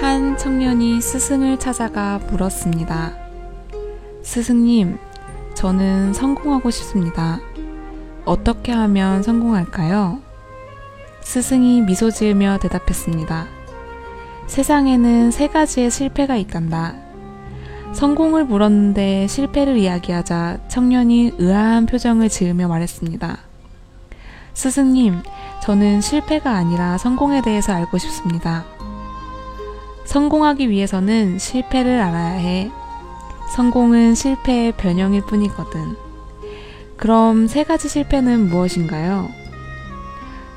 한 청년이 스승을 찾아가 물었습니다. 스승님, 저는 성공하고 싶습니다. 어떻게 하면 성공할까요? 스승이 미소 지으며 대답했습니다. 세상에는 세 가지의 실패가 있단다. 성공을 물었는데 실패를 이야기하자 청년이 의아한 표정을 지으며 말했습니다. 스승님, 저는 실패가 아니라 성공에 대해서 알고 싶습니다. 성공하기 위해서는 실패를 알아야 해. 성공은 실패의 변형일 뿐이거든. 그럼 세 가지 실패는 무엇인가요?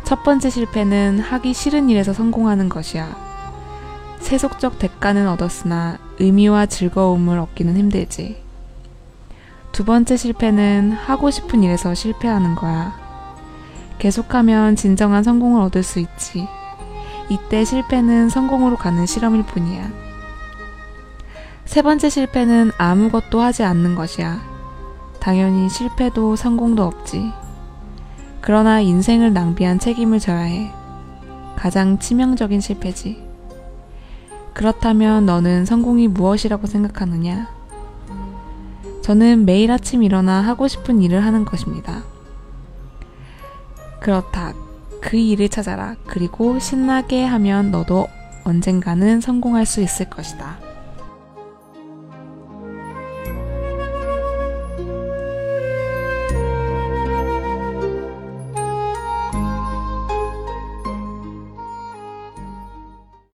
첫 번째 실패는 하기 싫은 일에서 성공하는 것이야. 세속적 대가는 얻었으나 의미와 즐거움을 얻기는 힘들지. 두 번째 실패는 하고 싶은 일에서 실패하는 거야. 계속하면 진정한 성공을 얻을 수 있지. 이때 실패는 성공으로 가는 실험일 뿐이야. 세 번째 실패는 아무것도 하지 않는 것이야. 당연히 실패도 성공도 없지. 그러나 인생을 낭비한 책임을 져야 해. 가장 치명적인 실패지. 그렇다면 너는 성공이 무엇이라고 생각하느냐? 저는 매일 아침 일어나 하고 싶은 일을 하는 것입니다. 그렇다. 그 일을 찾아라. 그리고 신나게 하면 너도 언젠가는 성공할 수 있을 것이다.